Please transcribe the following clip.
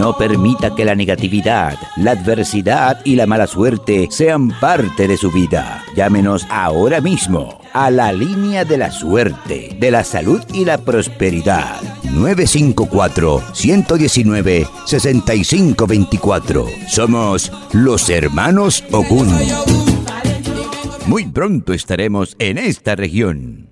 No permita que la negatividad, la adversidad y la mala suerte sean parte de su vida. Llámenos ahora mismo a la línea de la suerte, de la salud y la prosperidad. 954-119-6524. Somos los hermanos Ogun. Muy pronto estaremos en esta región.